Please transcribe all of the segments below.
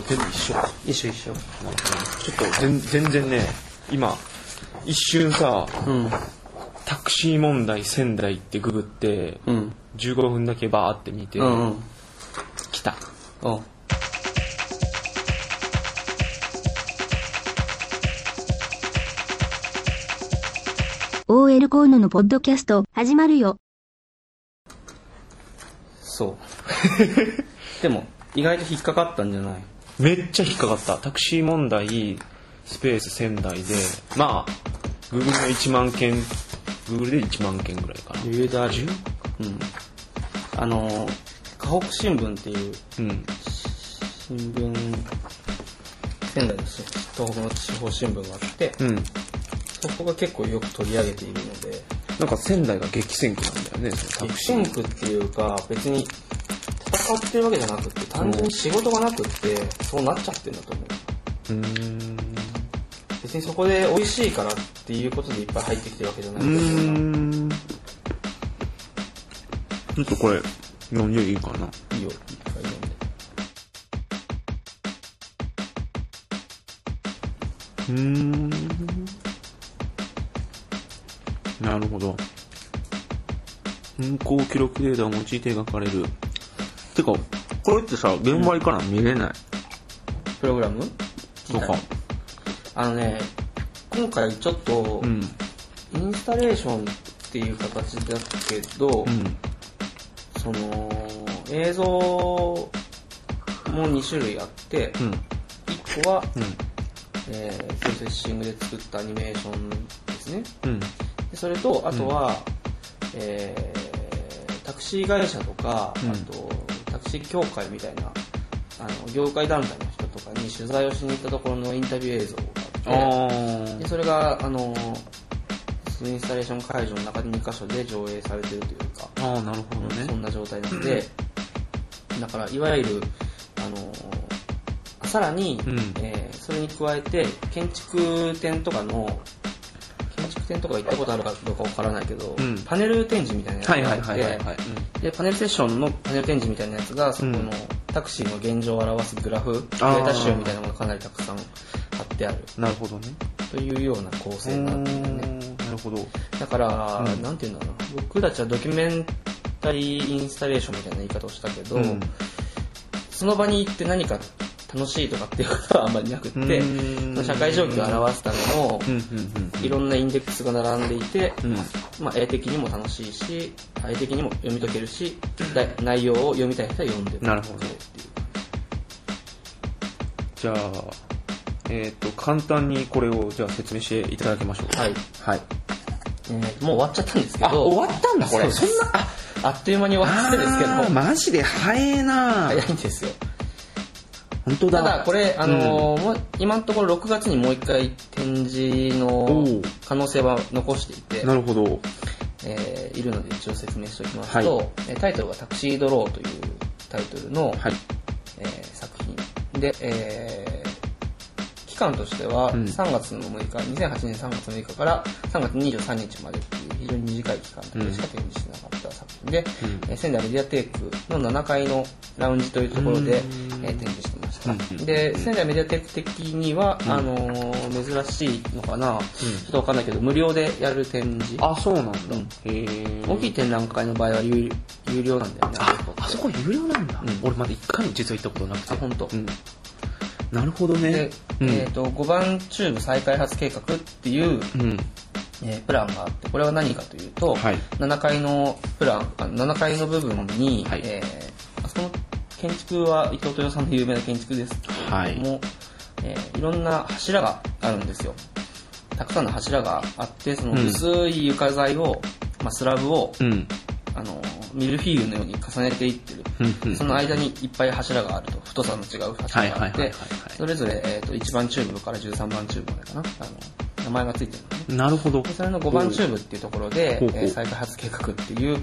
全部一緒か。一緒一緒。ちょっと全全然ね、今、一瞬さ、うん。タクシー問題仙台ってググって、うん。15分だけバーって見て、うんうん。来た。おう OL コーノのポッドキャスト始まるよ。そう。でも、意外と引っかかったんじゃない？めっちゃ引っかかった。タクシー問題、スペース仙台で、まあ、Google の1万件、Google で1万件ぐらいかな。余裕であるよ。うん。あの、河北新聞っていううん。新聞、仙台のし東北の地方新聞があって、うん。そこが結構よく取り上げているので、なんか仙台が激戦区なんだよね。激戦区っていうか、別に戦ってるわけじゃなくて、単純に仕事がなくって、そうなっちゃってるんだと思う。うーん。別にそこで美味しいからっていうことでいっぱい入ってきてるわけじゃないうーんだけどん。ちょっとこれ、読んでいいかな？いいよ、一回読んで。うーん。なるほど。運行記録データを用いて描かれる。てか、これってさ、現場から見れないプログラム？とか。あのね、今回ちょっとう、ん。インスタレーションっていう形だけど、うん。その、映像も2種類あって、うん。1個は、うん。えー Processing で作ったアニメーションですね。うん。でそれと、あとは、えータクシー会社とか、うんあと、協会みたいな、あの、業界団体の人とかに取材をしに行ったところのインタビュー映像があって、あでそれが、あの、そのインスタレーション会場の中で2箇所で上映されてるというか、あ。なるほどね。そんな状態なので、だから、いわゆる、あの、さらに、うんえーそれに加えて、建築展とかの、建築展とか行ったことあるかどうかわからないけど、うん。パネル展示みたいなやつがあって、パネルセッションのパネル展示みたいなやつが、そこのうんタクシーの現状を表すグラフ、デあー。ータ集みたいなのがかなりたくさん貼ってある。なるほどね。というような構成になっているね。なるほど。だから、うん。なんていうんだろうな、僕たちはドキュメンタリーインスタレーションみたいな言い方をしたけど、うん。その場に行って何か楽しいとかっていうことはあんまりなくって、社会状況を表すための。いろんなインデックスが並んでいて、うん。まあ、絵的にも楽しいし、絵的にも読み解けるし、だ内容を読みたい人は読んでなるほど。じゃあ、えっ、と、簡単にこれをじゃあ説明していただきましょう。はい。はい。えーもう終わっちゃったんですけど、あ、終わったんだ、これ。そんな、あ、あっという間に終わったんですけど、マジで早えな早いんですよ。本当だ。ただこれ、あのーもう今のところ6月にもう一回展示の可能性は残していて、なるほど。えーいるので一応説明しておきますと、えータイトルはタクシードローというタイトルの、はい。えー作品で、えー期間としてはうん3月の6日、2008年3月6日から3月23日までっていう非常に短い期間だけしか展示してなかった作品で、うんえー仙台メディアテークの7階のラウンジというところで、うんえー展示してました。で、仙台メディアテーク的には、あのー珍しいのかな、ちょっとわかんないけど、無料でやる展示。あ、そうなんだ。大きい展覧会の場合は有有料なんだよね、ああそこ有料なんだ。うん俺まだ一回も実は行ったことなくて。あ本当うん。なるほどねで。、うんえっ、と、5番チューブ再開発計画っていう、うん。えープランがあって、これは何かというと、はい7階のプラン、あ7階の部分に、はいえーあそこの建築は伊藤豊さんの有名な建築ですけれども、はいいえーいろんな柱があるんですよ。たくさんの柱があって、そのうん薄い床材を、まあ、スラブを、うん。あの、ミルフィーユのように重ねていってその間にいっぱい柱があると、太さの違う柱があってそれぞれ、えー、と1番チューブから13番チューブまでかな、あの名前がついてるのね。なるほど。でそれの5番チューブっていうところで、えー再開発計画っていう、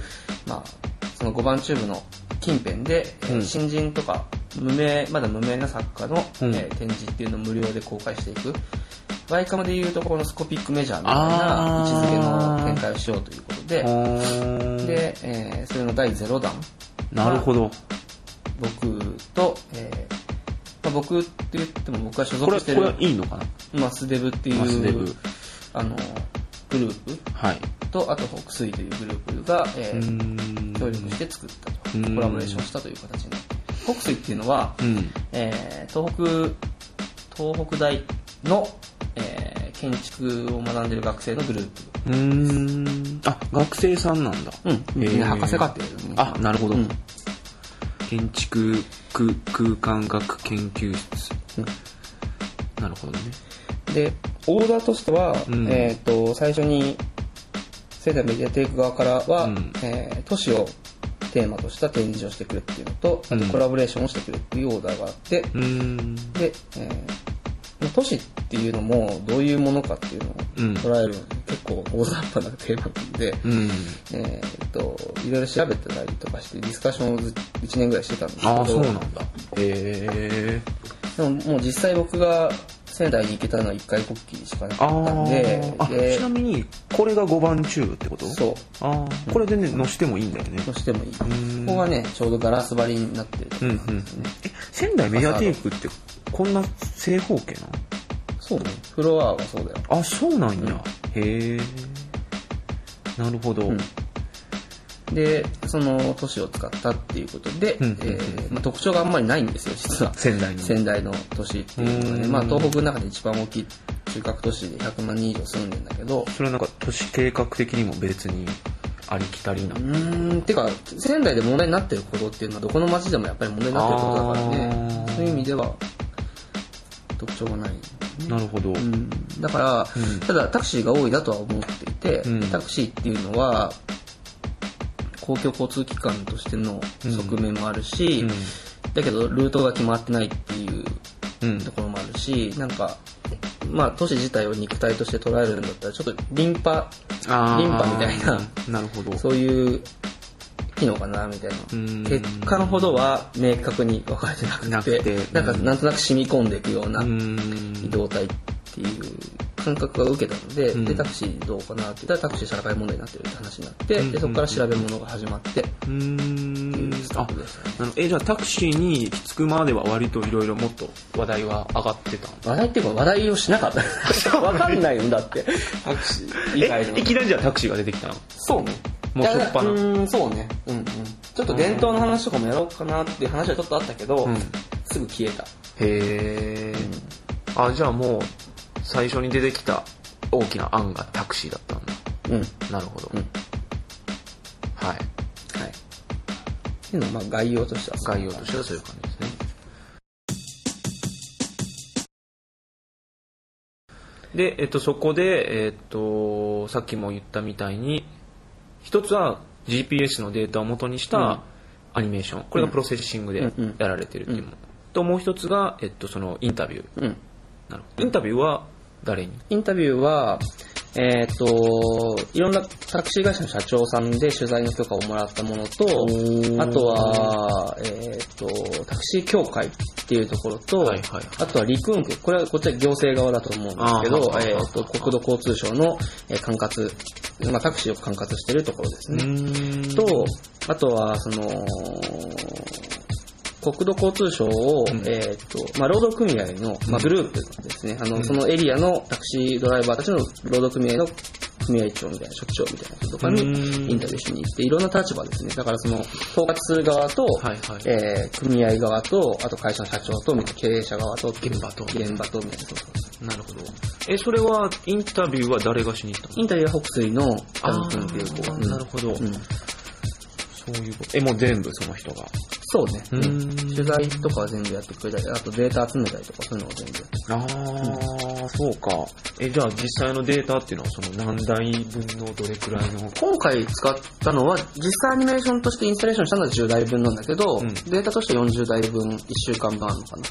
まあ、その5番チューブの近辺で、えーうん。新人とか無名、まだ無名な作家の、うん。えー展示っていうのを無料で公開していく。 YCAM でいうところの scopic measure みたいな位置づけの展開をしようということで、で、で、えーそれの第0弾。なるほど。僕と、えーまあ、僕って言っても僕が所これ、属してこれはるいいのかな？マスデブってマスデブいう、あの、グループはい。と、あと北水というグループが、えうーーん。協力して作ったと。うんコラボレーションしたという形になって。北水っていうのは、うん。えー東北、東北大の、えー建築を学んでる学生のグループ。うーん。あ、学生さんなんだ。うん。みんな博士課程ね。あ、なるほど。うん建築空空間学研究室。うんなるほどね。で、オーダーとしては、うんえっ、と、最初に、仙台メディアテイク側からは、うんえー都市をテーマとした展示をしてくれっていうのと、あうんとコラボレーションをしてくれっていうオーダーがあって、うーん。で、えー都市っていうのもどういうものかっていうのをうん捉えるの構大雑把なテーマなんで、うん。えーっと、いろいろ調べてたりとかして、ディスカッションをず1年ぐらいしてたんですけど、ああ、そうなんだ。へえ。でももう実際僕が仙台に行けたのは1回こっきりしかなかあったんで、ちなみに、これが5番チューブってこと？そう、ああ、これでね、乗してもいいんだよね。としてもいい。こんこがね、ちょうどガラス張りになってるとこうんうん。仙台メディアテイクって、こんな正方形なそうね、フロアはそうだよ。のあ、そうなんや。へえ。なるほど。うんで、その都市を使ったっていうことで、うんえーまあ、特徴があんまりないんですよ、実は。仙台に。仙台の都市っていうのはね、うんまあ東北の中で一番大きい中核都市で100万人以上住んでんだけど、それはなんか都市計画的にも別にありきたりなう。ーん、てか、仙台で問題になってることっていうのはどこの町でもやっぱり問題になってることだからあねー、そういう意味では特徴がない。なるほど。うん、だから、うん。ただタクシーが多いなとは思っていて、うん。タクシーっていうのは、公共交通機関としての側面もあるし、うん。だけどルートが決まってないっていううん。ところもあるし、なんか、まあ都市自体を肉体として捉えるんだったら、ちょっとリンパ、リンパみたいな、なるほど。そういう機能かな、みたいな。ん。血管ほどは明確に分かれてなくて、なくて。なんかうん。なんとなく染み込んでいくようなうん。移動体っていう感覚が受けたので、うん。で、タクシーどうかなって言ったらタクシー社会問題になってるって話になって、うん。で、そこから調べ物が始まって、うーんスタあートでしたねえじゃあタクシーに着くまでは割といろいろもっと話題は上がってた話題っていうか話題をしなかった。わかんないんだって。タクシー。以外のえい。きなりじゃあタクシーが出てきたの？そうね。もうしょっぱなうん、そうね。うんうん。ちょっと伝統の話とかもやろうかなっていう話はちょっとあったけど、うんすぐ消えた。へえ、あじゃあもう最初に出てきた大きな案がタクシーだったんだうん。なるほど、うんはいはい。っていうのはまあ概要としてはそう概要としてはそういう感じですねで、えっと、そこで、えっと、さっきも言ったみたいに一つは GPS のデータを元にしうん。たアニメーション、これがプロセッシングでやられてるっていうもの、ともう一つが、えっと、そのインタビュー。うん。なるほど。インタビューは誰に？インタビューは、えっ、と、いろんなタクシー会社の社長さんで取材の許可をもらったものと、ー。あとは、えっ、と、タクシー協会っていうところと、はいはいあとは陸運局、これはこっちは行政側だと思うんですけど、えっ、と、国土交通省のえー管轄、まあ、タクシーを管轄しているところですね。ん。と、あとは、その、国土交通省を、ん。えっ、と、まあ、労働組合の、まあ、グループですね、あの、そのエリアのタクシードライバーたちの労働組合の組合長みたいな、職長みたいな人とかにうん。インタビューしに行って、いろんな立場ですね。だからその、統括する側と、はいはい。えー組合側と、あと会社の社長と、経営者側と、現場と。現場と、みたいな。そうそうなるほど。えそれはインタビューは誰がしに行ったの？インタビューは北水の北野君っていう子。なるほど。うんそういうことえもう全部その人がそうね。うーん取材とかは全部やってくれたり、あとデータ集めたりとかそういうのを全部やってああ、そうかえじゃあ実際のデータっていうのはその何台分のどれくらいの？今回使ったのは、実際アニメーションとしてインスタレーションしたのは10台分なんだけど、うんデータとして40台分、1週間分あるのかな。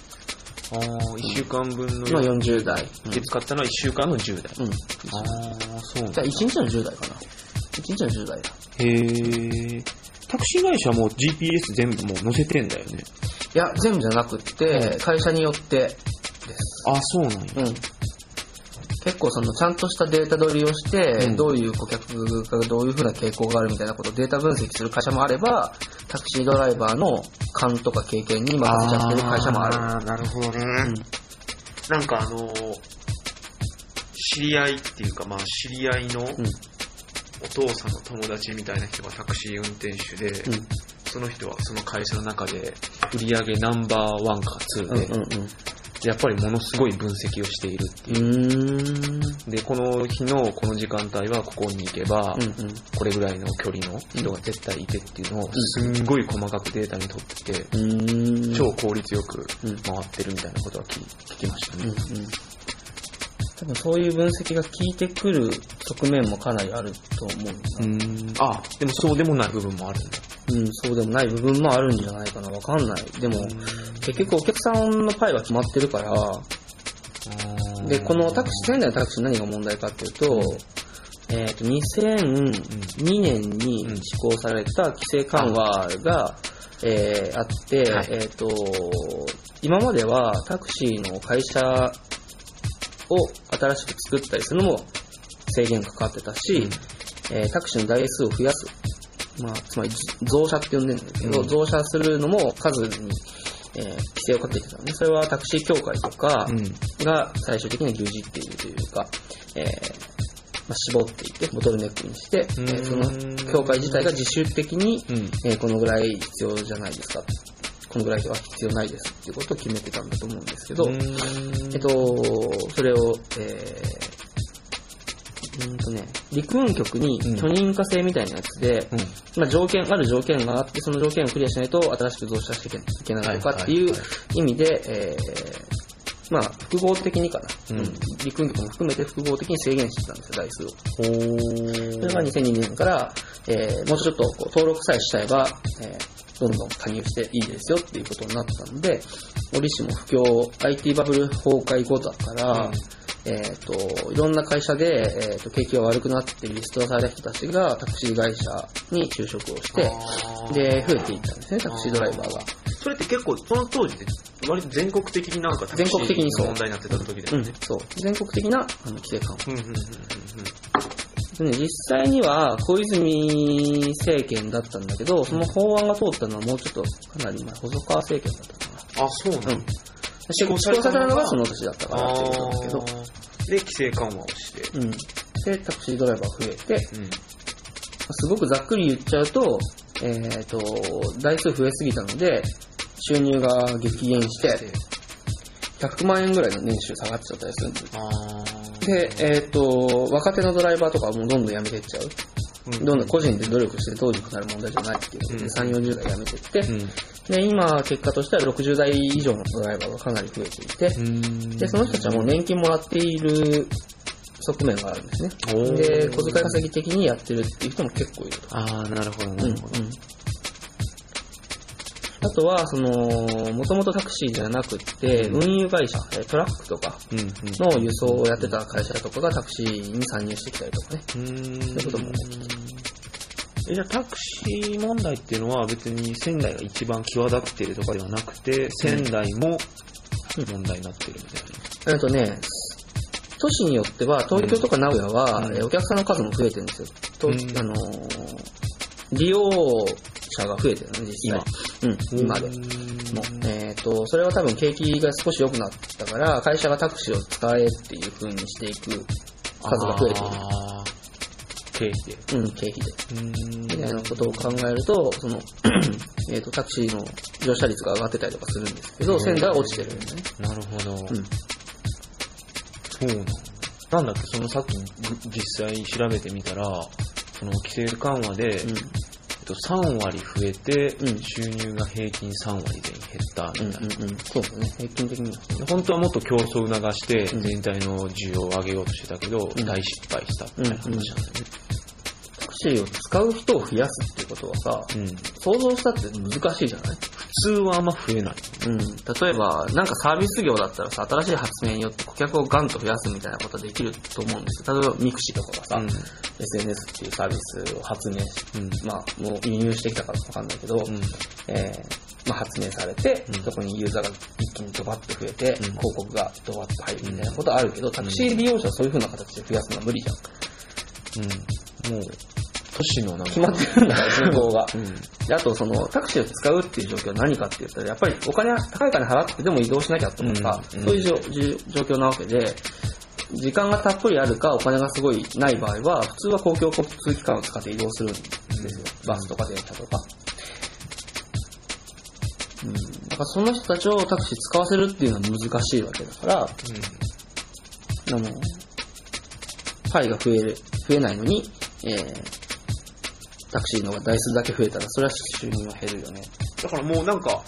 ああ1週間分の今40台。で使ったのは1週間の10台、うん。ああそうじゃあだ1日の10台かな。1日の10台だ。へえタクシー会社も GPS 全部もう載せてんだよねいや、全部じゃなくって、会社によってです。あそうなんやうん。結構そのちゃんとしたデータ取りをして、うんどういう顧客がどういうふうな傾向があるみたいなことをデータ分析する会社もあれば、タクシードライバーの勘とか経験に任せちゃってる会社もある。ーなるほどね。なんかあのー知り合いっていうか、まあ知り合いのうん。お父さんの友達みたいな人がタクシー運転手で、うん。その人はその会社の中で売り上げナンバーワンかツうん。ーで、うん。うん。やっぱりものすごい分析をしているってういう。で、この日のこの時間帯はここに行けば、うん。うん。これぐらいの距離の人が絶対いてっていうのをすんごい細かくデータに取ってて、うーん。超効率よくうん回ってるみたいなことは聞聞きましたうん。うね。ん。多分そういう分析が効いてくる側面もかなりあると思うな。うん。あ、でもそうでもない部分もあるんだ。うん、そうでもない部分もあるんじゃないかな。わかんない。でも、結局お客さんのパイは決まってるから、で、このタクシー、仙台のタクシー何が問題かっていうと、えっ、と、2002年に施行された規制緩和が、えーあって、はいえっ、と、今まではタクシーの会社を新しく作ったりするのも制限かかってたし、えータクシーの台数を増やす。まあ、つまり増車って呼んでるんだけど、うん増車するのも数に、えー規制をかけてたのね。それはタクシー協会とか、うん。が最終的に牛耳っているというか、えーまあ、絞っていって、ボトルネックにして、えーその協会自体が自主的に、うん。えーこのぐらい必要じゃないですか、このぐらいは必要ないですっていうことを決めてたんだと思うんですけど、えっと、それを、えー、うんとね、陸運局にうん。許認可制みたいなやつで、うん。まあ、条件、ある条件があって、その条件をクリアしないと新しく増車していけないとかっていう意味で、えーまあ、複合的にかな、うん。うん。陸運局も含めて複合的に制限してたんですよ、台数を。ほそれが2002年から、えーもうちょっとこう登録さえしちゃえば、えーどんどん加入していいですよっていうことになったので、折しも不況、IT バブル崩壊後だから、うん。えっ、と、いろんな会社で、えーと、景気が悪くなってリストラされた人たちがタクシー会社に就職をして、で、増えていったんですね、タクシードライバーが。それって結構、その当時って割と全国的になんか全国的にそう問題になってた時だうんよね。、そう。全国的なあの規制緩和。うんうんうんうんでね、実際には小泉政権だったんだけど、その法案が通ったのはもうちょっとかなり前、細川政権だったかな。あ、そうなんだ。施行されたのがその年だったかなっていうことなんだけど、で、規制緩和をして。うん。で、タクシードライバー増えて、うん。すごくざっくり言っちゃうと、えっ、と、台数増えすぎたので、収入が激減して、100万円ぐらいの年収下がっちゃったりするんです。で、えっ、と、若手のドライバーとかはもうどんどん辞めていっちゃう。ーどんどん個人で努力してどうにかなる問題じゃないっていうことで、うん。3、40代辞めていって、うん。で、今、結果としては60代以上のドライバーがかなり増えていて、うん。で、その人たちはもう年金もらっている側面があるんですね。で、小遣い稼ぎ的にやってるっていう人も結構いると。ああ、なるほど、なうんうんるほど。あとは、その、もともとタクシーじゃなくって、運輸会社、えトラックとかうんうん。の輸送をやってた会社とかがタクシーに参入してきたりとかね。うーんそういうことも起きてえじゃあタクシー問題っていうのは別に仙台が一番際立っているとかではなくて、仙台も問題になってるみたいあとね、都市によっては、東京とか名古屋は、お客さんの数も増えてるんですよ。とうんあのー利用者が増えてるのね、実際。うん、今で。な。もうえっ、と、それは多分景気が少し良くなったから、会社がタクシーを使えっていう風にしていく数が増えている。経費で。うん、経費で。みたいなことを考えると、その、えっと、タクシーの乗車率が上がってたりとかするんですけど、仙台は落ちてるんだね。なるほど。うん。そうなんだ。っけ、そのさっきぐ実際調べてみたら、その規制緩和で、うん。えっと、3割増えて、うん収入が平均3割全員減ったうんみたいな。うんうん。そうだね。平均的には。本当はもっと競争を促してうん全体の需要を上げようとしてたけど、うん大失敗したみたいな話なんだよね。タクシーを使う人を増やすっていうことはさ、うん。想像したって難しいじゃない？普通はあんま増えない。うん、例えば、なんかサービス業だったらさ、新しい発明によって顧客をガンと増やすみたいなことはできると思うんですよ。例えば、 mixi とかがさ、うん。SNS っていうサービスを発明し、うん。まあ、もう輸入してきたからわかんないけど、うん。えーまあ、発明されて、うん。そこにユーザーが一気にドバッと増えて、ん。広告がドバッと入るみたいなことあるけど、タクシー利用者はそういう風な形で増やすのは無理じゃん。うん。もう、都市のなんか。決まってるんだから、人口が。うん。であと、その、タクシーを使うっていう状況は何かって言ったら、やっぱりお金、高い金払ってでも移動しなきゃとかさ、うんそういう状状況なわけで、時間がたっぷりあるか、お金がすごいない場合は、普通は公共交通機関を使って移動するんですよ。バスとか電車とか。うん。だからその人たちをタクシー使わせるっていうのは難しいわけだから、あの、パイが増える、増えないのに、えー、タクシーの台数だけ増えたら、それは収入は減るよね。だからもうなんか、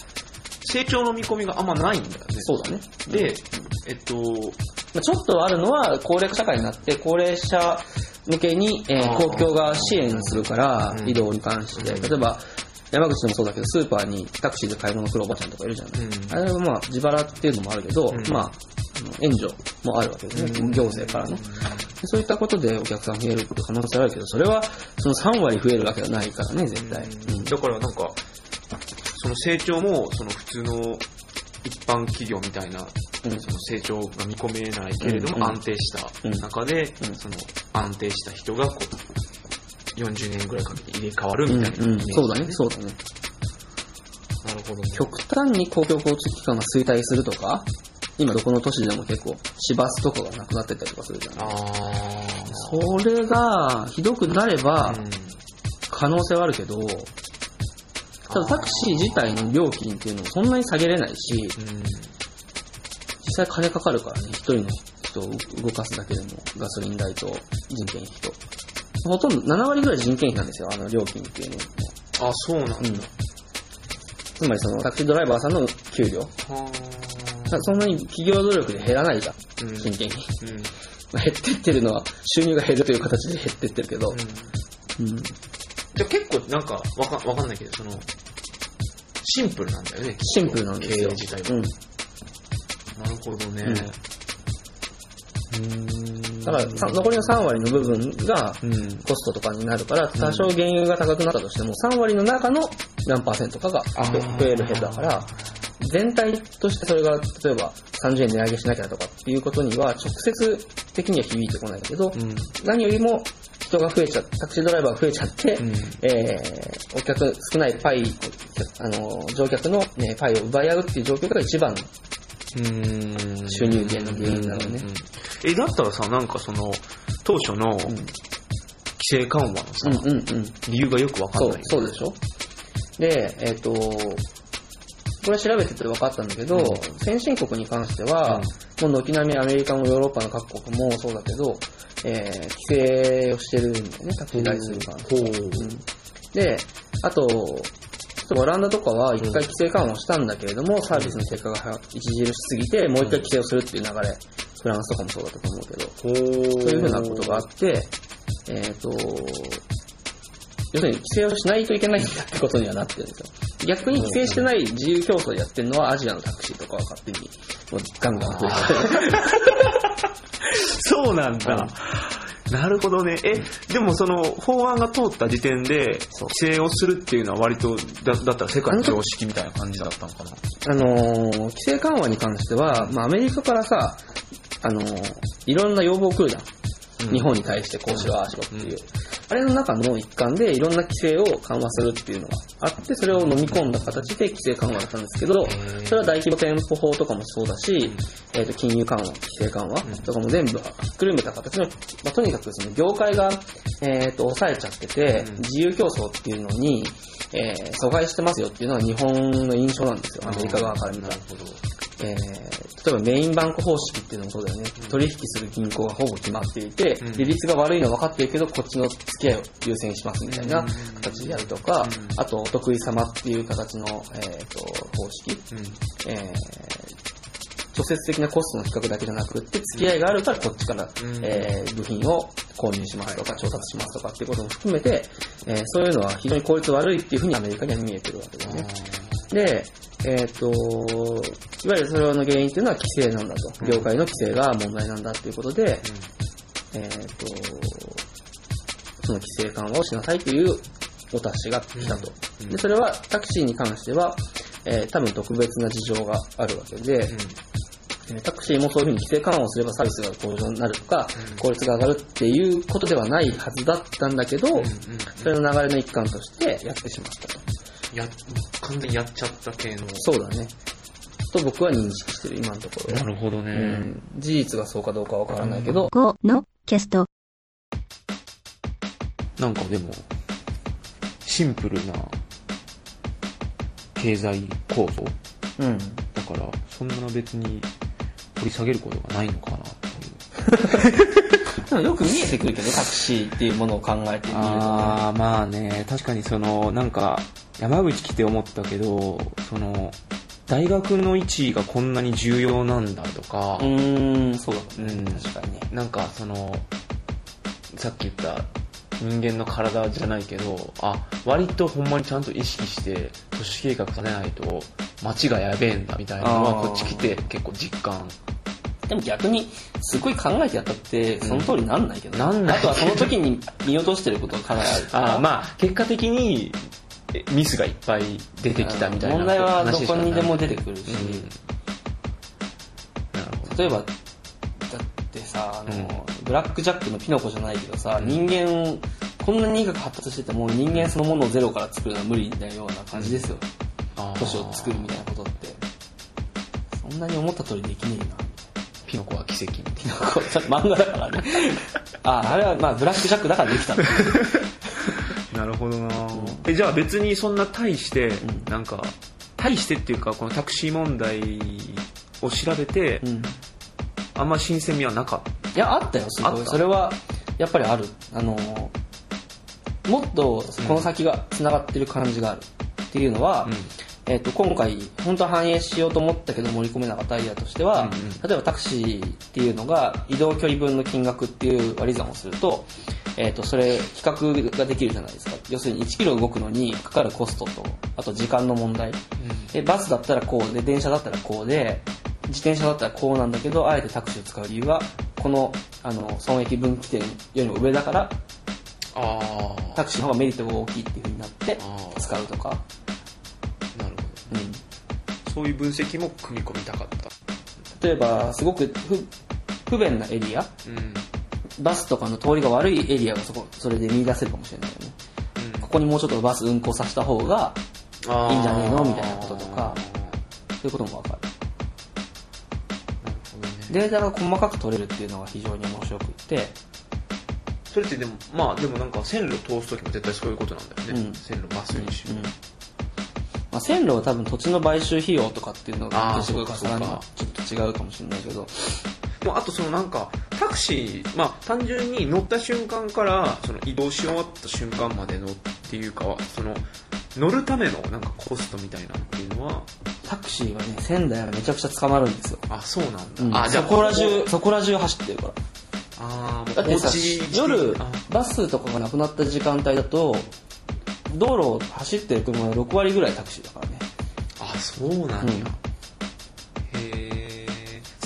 成長の見込みがあんまないんだよね。そうだね。で、えっと、まあちょっとあるのは、高齢化社会になって、高齢者向けに、えー公共が支援するからう、ん移動に関して。うん例えば、山口でもそうだけど、スーパーにタクシーで買い物来るおばちゃんとかいるじゃない。うんあれはまあ、自腹っていうのもあるけど、うんまあ、援助もあるわけですね。行政からね。でそういったことでお客さん増えるって可能性あるけど、それはその3割増えるわけはないからね、絶対。うんだからなんか、その成長も、その普通の一般企業みたいな、うんその成長が見込めないけれどうんも安定した中で、うんその安定した人がこう、40年ぐらいかけて入れ替わるみたいなイうんうんそうだね、そうだね。なるほどね。極端に公共交通機関が衰退するとか、今どこの都市でも結構、市バスとかがなくなってたりとかするじゃない。それが、ひどくなれば、可能性はあるけど、ただタクシー自体の料金っていうのもそんなに下げれないし、うん。実際金かかるからね、一人の人を動かすだけでも、ガソリン代と人件費と。ほとんど7割ぐらい人件費なんですよ、あの料金っていうのも。あ、そうなんだ。うん。つまりそのタクシードライバーさんの給料。そんなに企業努力で減らないじゃん、ーうん人件費。うん。まあ減ってってるのは収入が減るという形で減ってってるけど、うんうん。じゃあ結構なんかわかわかんないけど、その、シンプルなんだよね。シンプルなんですよ。経営自体は。うん。なるほどね。うん。だからさ残りの3割の部分がうん。コストとかになるから、多少原油が高くなったとしても、3割の中の何パーセントかが増えるヘッドだから、全体としてそれが、例えば30円値上げしなきゃとかっていうことには、直接的には響いてこないけど、うん。何よりも人が増えちゃタクシードライバーが増えちゃって、うんえー、お客、少ないパイ、あの、乗客の、ね、パイを奪い合うっていう状況が一番のうん収入源の原因なのね。え、だったらさ、なんかその、当初の規制緩和のさ、うんうんうん。理由がよくわかんそうない。、そうでしょ？で、えっ、と、これ調べてて分かったんだけど、うん。先進国に関しては、もう軒並みアメリカもヨーロッパの各国もそうだけど、えー規制をしてるんだよね、タクシー台数が。ほう。うん。で、あと、オランダとかは一回規制緩和したんだけれども、サービスの結果が著しすぎて、もう一回規制をするっていう流れ、フランスとかもそうだったと思うけど。そういうふうなことがあって、えっ、と、要するに規制をしないといけないんだってことにはなってるんですよ。逆に規制してない自由競争でやってるのはアジアのタクシーとかは勝手にガンガン増えてる。そうなんだ。なるほどね。え、でもその法案が通った時点で規制をするっていうのは割とだだったら世界の常識みたいな感じだったのかな？あのー規制緩和に関しては、まあアメリカからさ、あのーいろんな要望来るじゃん。日本に対してこうしろ、ああしろっていう。あれの中の一環でいろんな規制を緩和するっていうのがあって、それを飲み込んだ形で規制緩和だったんですけど、それは大規模店舗法とかもそうだし、えっ、と、金融緩和、規制緩和とかも全部ひっくるめた形の、まあ、とにかくその業界が、えっ、と、抑えちゃってて、うん。自由競争っていうのに、えー阻害してますよっていうのは日本の印象なんですよ、アメリカ側から見たら。えー例えばメインバンク方式っていうのもそうだよね。取引する銀行がほぼ決まっていてうん、利率が悪いのは分かってるけど、こっちの付き合いを優先しますみたいな形でやるとかうん、あと、お得意様っていう形の、えーと方式。うん。えー直接的なコストの比較だけじゃなくって、付き合いがあるからこっちから、うんえー部品を購入しますとか、調達しますとかっていうことも含めて、えーそういうのは非常に効率悪いっていうふうにアメリカには見えてるわけだよね。で、えっ、と、いわゆるそれの原因っていうのは規制なんだと。業界の規制が問題なんだっていうことで、えっ、と、その規制緩和をしなさいというお達しが来たと。で、それはタクシーに関しては、えー多分特別な事情があるわけで、えータクシーもそういうふうに規制緩和をすればサービスが向上になるとか、効率が上がるっていうことではないはずだったんだけど、それの流れの一環としてやってしまったと。や、完全にやっちゃった系の。そうだね。と僕は認識してる、今のところは。なるほどね。うん、事実がそうかどうかはわからないけど、5のキャスト。なんかでも、シンプルな経済構造うん。だから、そんな別に掘り下げることがないのかなっていう。でもよく見えてくるけど、タクシーっていうものを考えてみるとね。あー、まあね、確かにその、なんか、山口来て思ったけど、その、大学の位置がこんなに重要なんだとか、うーん、そうだね。うん確かにね。なんかその、さっき言った人間の体じゃないけど、あ、割とほんまにちゃんと意識して、都市計画されないと、街がやべえんだみたいなのは、こっち来て結構実感。でも逆に、すごい考えてやったって、その通りなんないけど、なんないあとはその時に見落としてることがかなりあるから。あーまあ、結果的に、えミスがいっぱい出てきたみたいな問題はどこにでも出出てくるし、うん。例えば、だってさ、あの、ブラックジャックのピノコじゃないけどさ、人間、こんなに医学発達してても人間そのものをゼロから作るのは無理なような感じですよ。都市を作るみたいなことって。そんなに思った通りできねえな。ピノコは奇跡ピノコ、漫画だからね。あ、あれはまあブラックジャックだからできたの。な。なるほどな、え、じゃあ別にそんな大して、んなんか、大してっていうか、このタクシー問題を調べて、うん。あんま新鮮味はなかっいや、あったよ、すごい。それは、やっぱりある。あのー、もっとこの先が繋がってる感じがある。っていうのは、うんえっ、と、今回、本当は反映しようと思ったけど盛り込めなかったアイデアとしては、例えばタクシーっていうのが移動距離分の金額っていう割り算をすると、えっ、と、それ、比較ができるじゃないですか。要するに1キロ動くのにかかるコストと、あと時間の問題。で、バスだったらこうで、電車だったらこうで、自転車だったらこうなんだけど、あえてタクシーを使う理由は、この、あの、損益分岐点よりも上だから、た。ああ。タクシーの方がメリットが大きいっていう風になって使うとか。なるほうん。ど。そういう分析も組み込みたかった。例えば、すごく不不便なエリア、うん。バスとかの通りが悪いエリアがそこ、それで見出せるかもしれないよね。ここにもうちょっとバス運行させた方がいいんじゃねえのみたいなこととか、そういうこともわかる。データが細かく取れるっていうのが非常に面白くって、それってでも、まあでもなんか線路通すときも絶対そういうことなんだよね。うん。線路バスにしろ。うん。まあ、線路は多分土地の買収費用とかっていうのがちょっと違うかもしれないけど、でもあとそのなんか、タクシー、まあ単純に乗った瞬間から、その移動し終わった瞬間までのっていうかは、その、乗るためのなんかコストみたいなっていうのは、タクシーはね、仙台はめちゃくちゃ捕まるんですよ。あ、そうなんだ。うんあ、じゃあそこら中、そこら中走ってるから。あーだってさ夜あ、バスとかがなくなった時間帯だと、道路を走ってる車の6割ぐらいタクシーだからね。あ、そうなんや。うん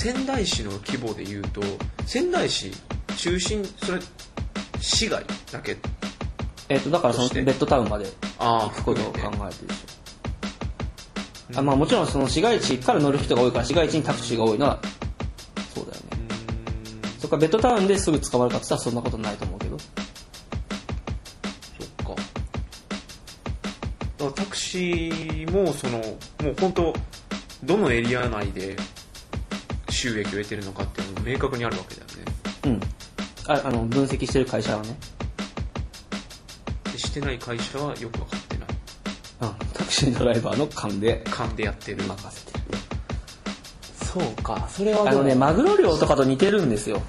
仙台市の規模で言うと、仙台市中心、それ、市街だけ？えっ、と、だからそのベッドタウンまであ行くことを考えてるでしょ。あまあもちろんその市街地から乗る人が多いから市街地にタクシーが多いのは、そうだよね。そっかベッドタウンですぐ捕まるかって言ったらそんなことないと思うけど。そっか。だからタクシーも、その、もう本当どのエリア内で収益を得てるのかっていうのが明確にあるわけだよね。うん。ああの、分析してる会社はね。でしてない会社はよくわかってない。うん。タクシードライバーの勘で勘でやってる。任せてる。そうか、それはあのね、マグロ漁とかと似てるんですよ。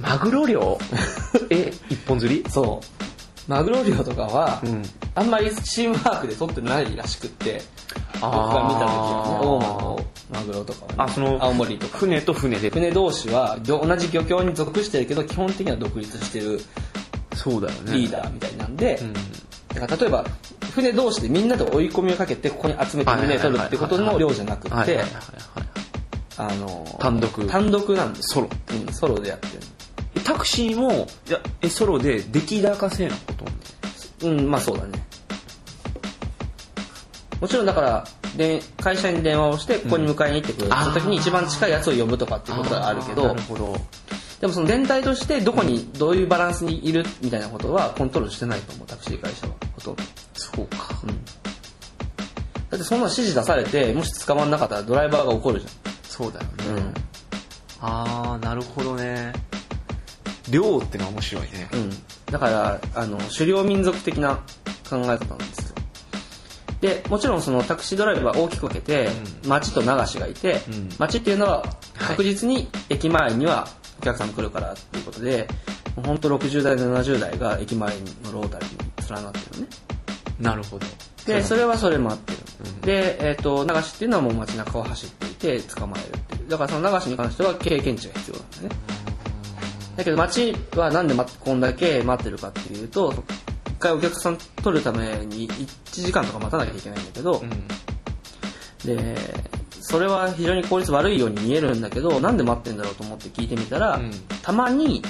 マグロ漁？え、一本釣り？そう。マグロ漁とかは、うん。あんまりチームワークで取ってないらしくって、僕が見た時はね、大間のマグロとかはね、あ、その、青森とか。船と船で。船同士は同じ漁協に属してるけど、基本的には独立してるそうだよね。リーダーみたいなんで、うん。だから例えば、船同士でみんなで追い込みをかけてここに集めて船取るってことの量じゃなくて単独。単独なんですソロ。うんソロでやってるえタクシーもいやえソロで出来高制なことうんまあそうだねもちろんだからで会社に電話をしてここに迎えに行ってくれる、あーその時に一番近いやつを呼ぶとかっていうことがあるけどなるほど。でもその全体としてどこにどういうバランスにいるみたいなことはコントロールしてないと思うタクシー会社はほと。んどそうかだってそんな指示出されてもし捕まんなかったらドライバーが怒るじそうだよね、ゃんうん。ああなるほどね。量ってのは面白いね。うん、だからあの狩猟民族的な考え方なんですよでもちろんそのタクシードライブは大きく分けて、町と流しがいて、うん。町っていうのは確実に駅前にはお客さん来るからっていうことで、もうほんと60代70代が駅前のロータリーに連なってるのね。なるほど。でそれれはそれもあってる、うん。で、えっと流しっていうのはもう街中を走っていて捕まえるっていう。だからその流しに関しては経験値が必要なんですね。だけど街はなんでこんだけ待ってるかっていうと一回お客さん取るために1時間とか待たなきゃいけないんだけど、うん。でそれは非常に効率悪いように見えるんだけどなんで待ってんだろうと思って聞いてみたら、うん。たまに、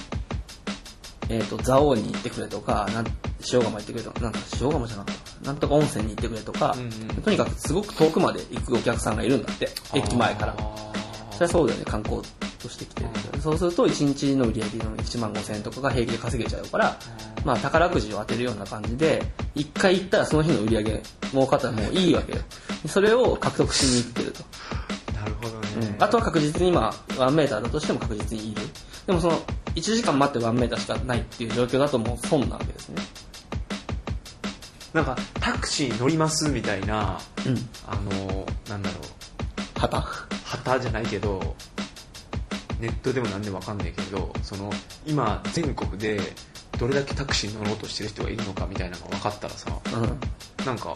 えー、と蔵王に行ってくれとかなん塩釜行ってくれとかなんか塩釜じゃなかったな？んとか温泉に行ってくれとか、うんうん。とにかくすごく遠くまで行くお客さんがいるんだって駅前から。それはそうだよね観光として来てるけどそうすると1日の売り上げの1万5000円とかが平気で稼げちゃうから、まあ、宝くじを当てるような感じで1回行ったらその日の売り上げ儲かったらもういいわけよ。それを獲得しに行ってると、なるほどね、あとは確実に今1メーターだとしても確実にいる。でもその1時間待って1メーターしかないっていう状況だともう損なわけですね。なんかタクシー乗りますみたいなうん。あのなんだろう。旗。旗じゃないけどネットでも何でも分かんないけどその今全国でどれだけタクシーに乗ろうとしてる人がいるのかみたいなのが分かったらさうん。なんか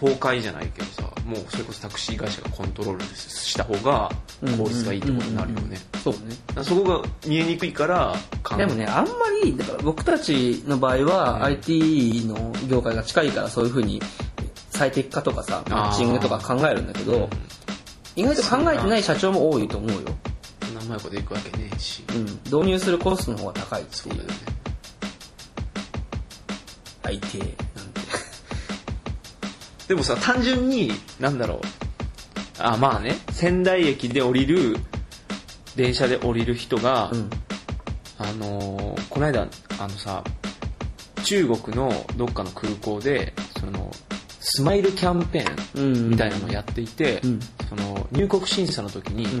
崩壊じゃないけどさもうそれこそタクシー会社がコントロールした方が効率がいいってことになるよね。そうね。そこが見えにくいからでもね、あんまり、だから僕たちの場合は、うん。IT の業界が近いからそういうふうに最適化とかさ、マッチングとか考えるんだけど、意外と考えてない社長も多いと思うよ。そんなうまいこといくわけねえしうん。導入するコストの方が高いっていう。IT なんて。でもさ単純になんだろうあまあね仙台駅で降りる電車で降りる人が、うん。あのーこの間あのさ中国のどっかの空港でそのスマイルキャンペーンうん。みたいなのをやっていて、うん。その入国審査の時に、うん。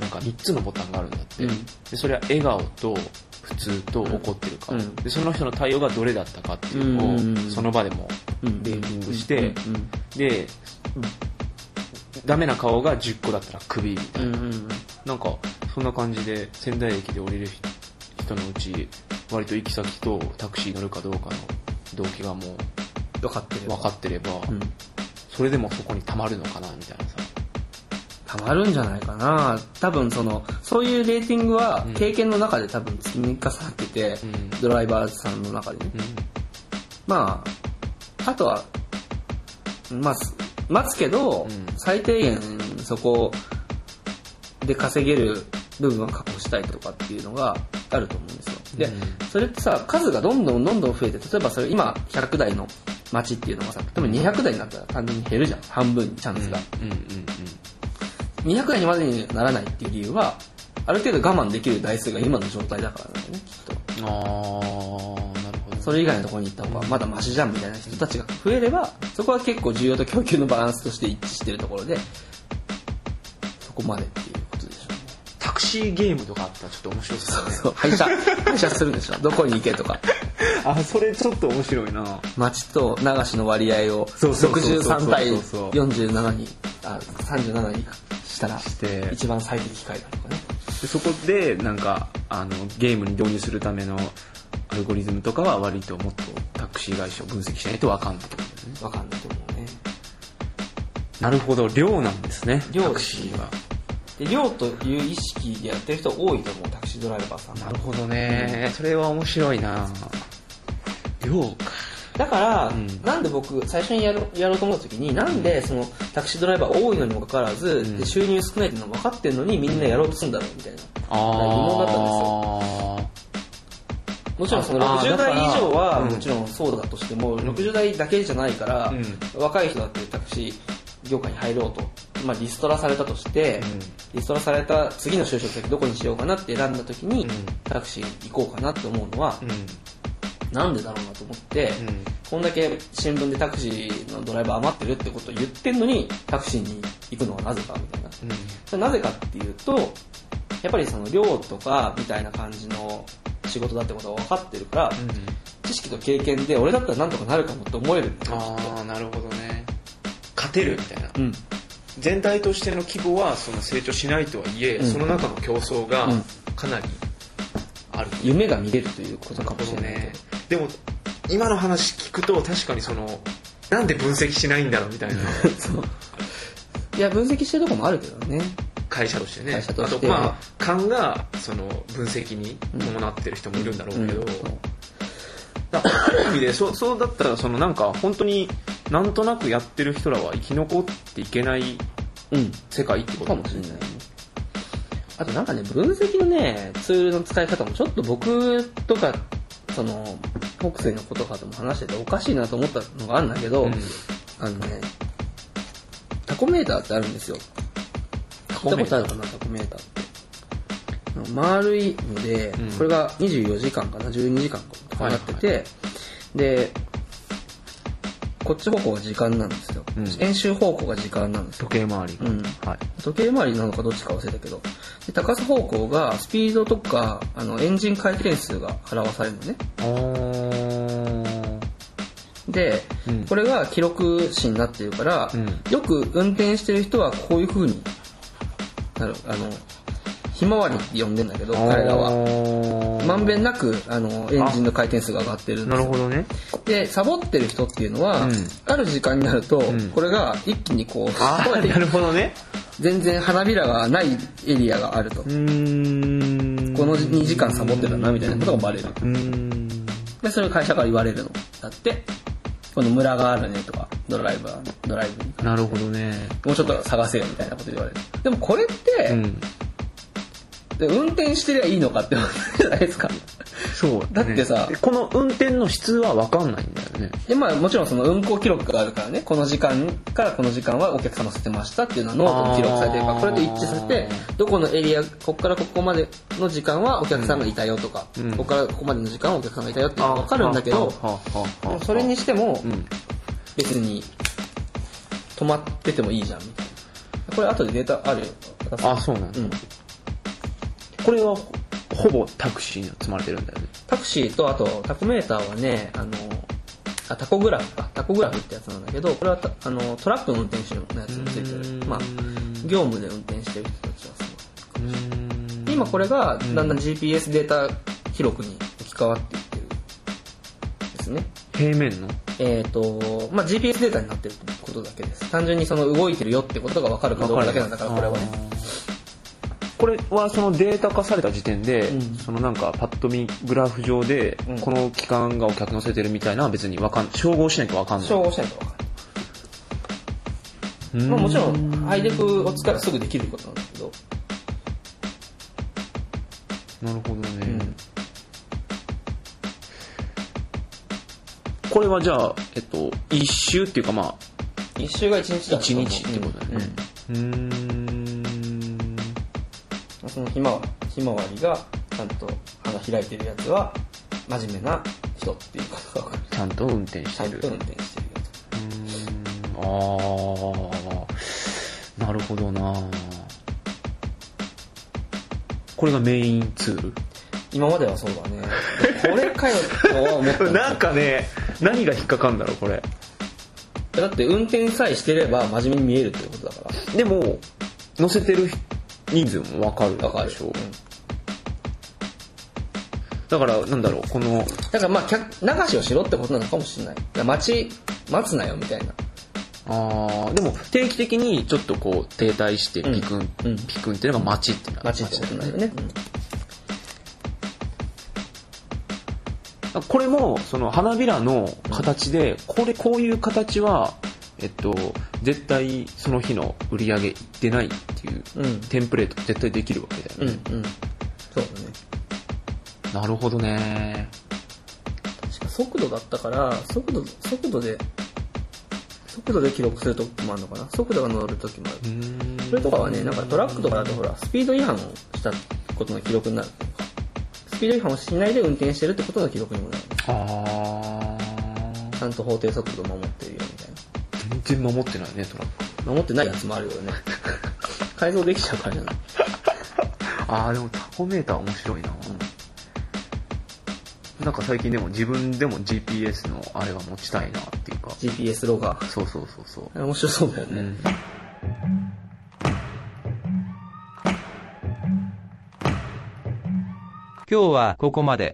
なんか3つのボタンがあるんだって、うんでそれは笑顔と普通と怒ってるか、うんでその人の対応がどれだったかっていうのを、うんその場でもうんレーティングして、うん。で、ダメな顔が10個だったらクビみたいな、うん。うん。なんかそんな感じで仙台駅で降りる人のうち割と行き先とタクシー乗るかどうかの動機がも分かってる。う分かってれば、うん。それでもそこに溜まるのかなみたいなさたまるんじゃないかな。多分そのそういうレーティングはうん。経験の中で多分積み重なってて、うん。ドライバーさんの中でね。うん。まああとはまあす待つけど、うん。最低限そこで稼げる部分は確保したいとかっていうのがあると思うんですよ。で、うん。それってさ数がどんどんどんどん増えて例えばそれ今100台の街っていうのがさ多分200台になったら単純に減るじゃん。半分にチャンスが、うん。うん200台にまでにならないっていう理由はある程度我慢できる台数が今の状態だからだよねきっと。うんあーなるほどそれ以外のところに行った方がまだマシじゃんみたいな人たちが増えればそこは結構需要と供給のバランスとして一致してるところでそこまでっていうことでしょうね。タクシーゲームとかあったらちょっと面白そうだね。そう配車。配車するんでしょ。どこに行けとか。あそれちょっと面白いな。町と流しの割合をそうそうそうそう63対そう。そう47にあ37にしたら一番最適解だとかねでそこでなんかあのゲームに導入するためのアルゴリズムとかは割ともっとタクシー会社を分析しないと分かんないとだよね。わかんないと思うね。なるほど量なんですね。量タクシーは。で量という意識でやってる人多いと思うタクシードライバーさんなるほどね。それは面白いな。量かだから、ん。なんで僕、最初にやろやろうと思った時に、なんでそのタクシードライバー多いのにもかかわらず、ん。で収入少ないっていうの分かってるのにみんなやろうとするんだろうみたいな。あ疑問だったんですよ。もちろんそのああ60代以上はうんもちろんそうだとしても、60代だけじゃないから、う若い人だってタクシー業界に入ろうと、まあ、リストラされたとして、リストラされた次の就職先どこにしようかなって選んだ時に、うん。タクシー行こうかなって思うのは。なんでだろうなと思って、うん。こんだけ新聞でタクシーのドライバー余ってるってことを言ってんのに、タクシーに行くのはなぜかみたいな。それなぜかっていうと、やっぱりその寮とかみたいな感じの仕事だってことが分かってるから、知識と経験で俺だったらなんとかなるかもって思えるんだよああなるほどね。勝てるみたいな。うん。全体としての規模はその成長しないとはいえ、うん。その中の競争がうん。かなりある、夢が見れるということかもしれない。ねでも今の話聞くと確かにそのなんで分析しないんだろうみたいな そう。いや、分析してるとこもあるけどね。会社としてね会社としてあとまあ勘がその分析に伴ってる人もいるんだろうけど、うんだからある意味でそうそうだったらそのなんか本当になんとなくやってる人らは生き残っていけないうん。世界ってこと？かもしれないね。あとなんかね、分析のね、ツールの使い方もちょっと僕とか、その、北西の子とかとも話してておかしいなと思ったのがあるんだけど、うん。あのね、タコメーターってあるんですよ。聞いたことあるかな、タコメーターって。丸いので、うん。これが24時間かな、12時間とかなってて、で、こっち方向が時間なんですよ。うん。演習方向が時間なんですよ。時計回りが、うん。はい。時計回りなのかどっちか忘れたけど、で高さ方向がスピードとか、あの、エンジン回転数が表されるのね。で、うん。これが記録紙になってるから、うん。よく運転してる人はこういう風になる、あの、ひまわりって呼んでんだけど、彼らは。はまんべんなく、あの、エンジンの回転数が上がってるんでなるほどね。で、サボってる人っていうのは、うん。ある時間になると、ん。これが一気にこう、なるほどね全然花びらがないエリアがあると。この2時間サボってたな、みたいなことがバレる。で、それを会社から言われるの。だって、このムラがあるねとか、ドライバー、ドライブに。なるほどねもうちょっと探せよみたいなこと言われる。でもこれって、うんで運転してりゃいいのかって思うじゃないですか。そうだってさ。ねこの運転の質は分かんないんだよね。で、まあもちろんその運行記録があるからね、この時間からこの時間はお客様乗せてましたっていうのはノートに記録されてるから、これと一致させて、どこのエリア、ここからここまでの時間はお客さんがいたよとか、うん。ここからここまでの時間はお客さんがいたよっていうのがわかるんだけど、それにしてもうん。別に止まっててもいいじゃん。これ後でデータあるよ。あそうなんだ。うん。これはほほぼタクシーに積まれてるんだよねタクシーとあとタコメーターはね、あの、あタコグラフか。タコグラフってやつなんだけど、これはたあのトラックの運転手のやつがついてる。まあ、業務で運転してる人たちはすごい。で今これがだんだん GPS データ記録に置き換わっていってる。ですね。平面の？えっ、と、まあ、GPS データになってるってことだけです。単純にその動いてるよってことが分かるかどうかだけなんだから、これはね。これはそのデータ化された時点で、うんそのなんかパッと見グラフ上で、うんこの期間がお客載せてるみたいな別にわかん照合しないとわかんない。照合しないと分かる。うんまあ、もちろん、ハイデフを使えばすぐできることなんだけど、なるほどね、うんこれはじゃあ、えっと、一周っていうかまあ、一周が一日だ一日ってことだよね。うーん。うんそのひまわり、ひまわりがちゃんと花開いてるやつは、真面目な人っていうことが分かる。ちゃんと運転してる。ちゃんと運転してるようーんあー、なるほどなこれがメインツール？と。今まではそうだね。これかよとは思ったんだ なんかね、何が引っかかんだろう、これ。だって運転さえしてれば真面目に見えるってことだから。でも、乗せてる人数もわかるでしょ。うんだから、なんだろう、この、だからまあ、客流しをしろってことなのかもしれない。だから待ち、待つなよみたいな。あーでも定期的にちょっとこう停滞してピクン、うんピクンっていうのが待ちっていうのが待ちってことなんだよね。これも、その花びらの形で、これ、こういう形は、えっと、絶対その日の売り上げいってないっていう、うん。テンプレート絶対できるわけだうん、よね。うん。そうだね。なるほどね。確か速度だったから、速度、速度で、速度で記録するときもあるのかな速度が乗るときもある。それとかはね、なんかトラックとかだとほら、スピード違反をしたことの記録になるとか。スピード違反をしないで運転してるってことの記録にもなる。あちゃんと法定速度を守ってるよみたいな。ー全然守ってないね、トラック。守ってないやつもあるよね。改造できちゃうからじゃない。あー、でもタコメーター面白いな。なんか最近でも自分でも GPS のあれは持ちたいなっていうか。GPS ロガー。そうそうそうそう。面白そうだよね。うん。今日はここまで。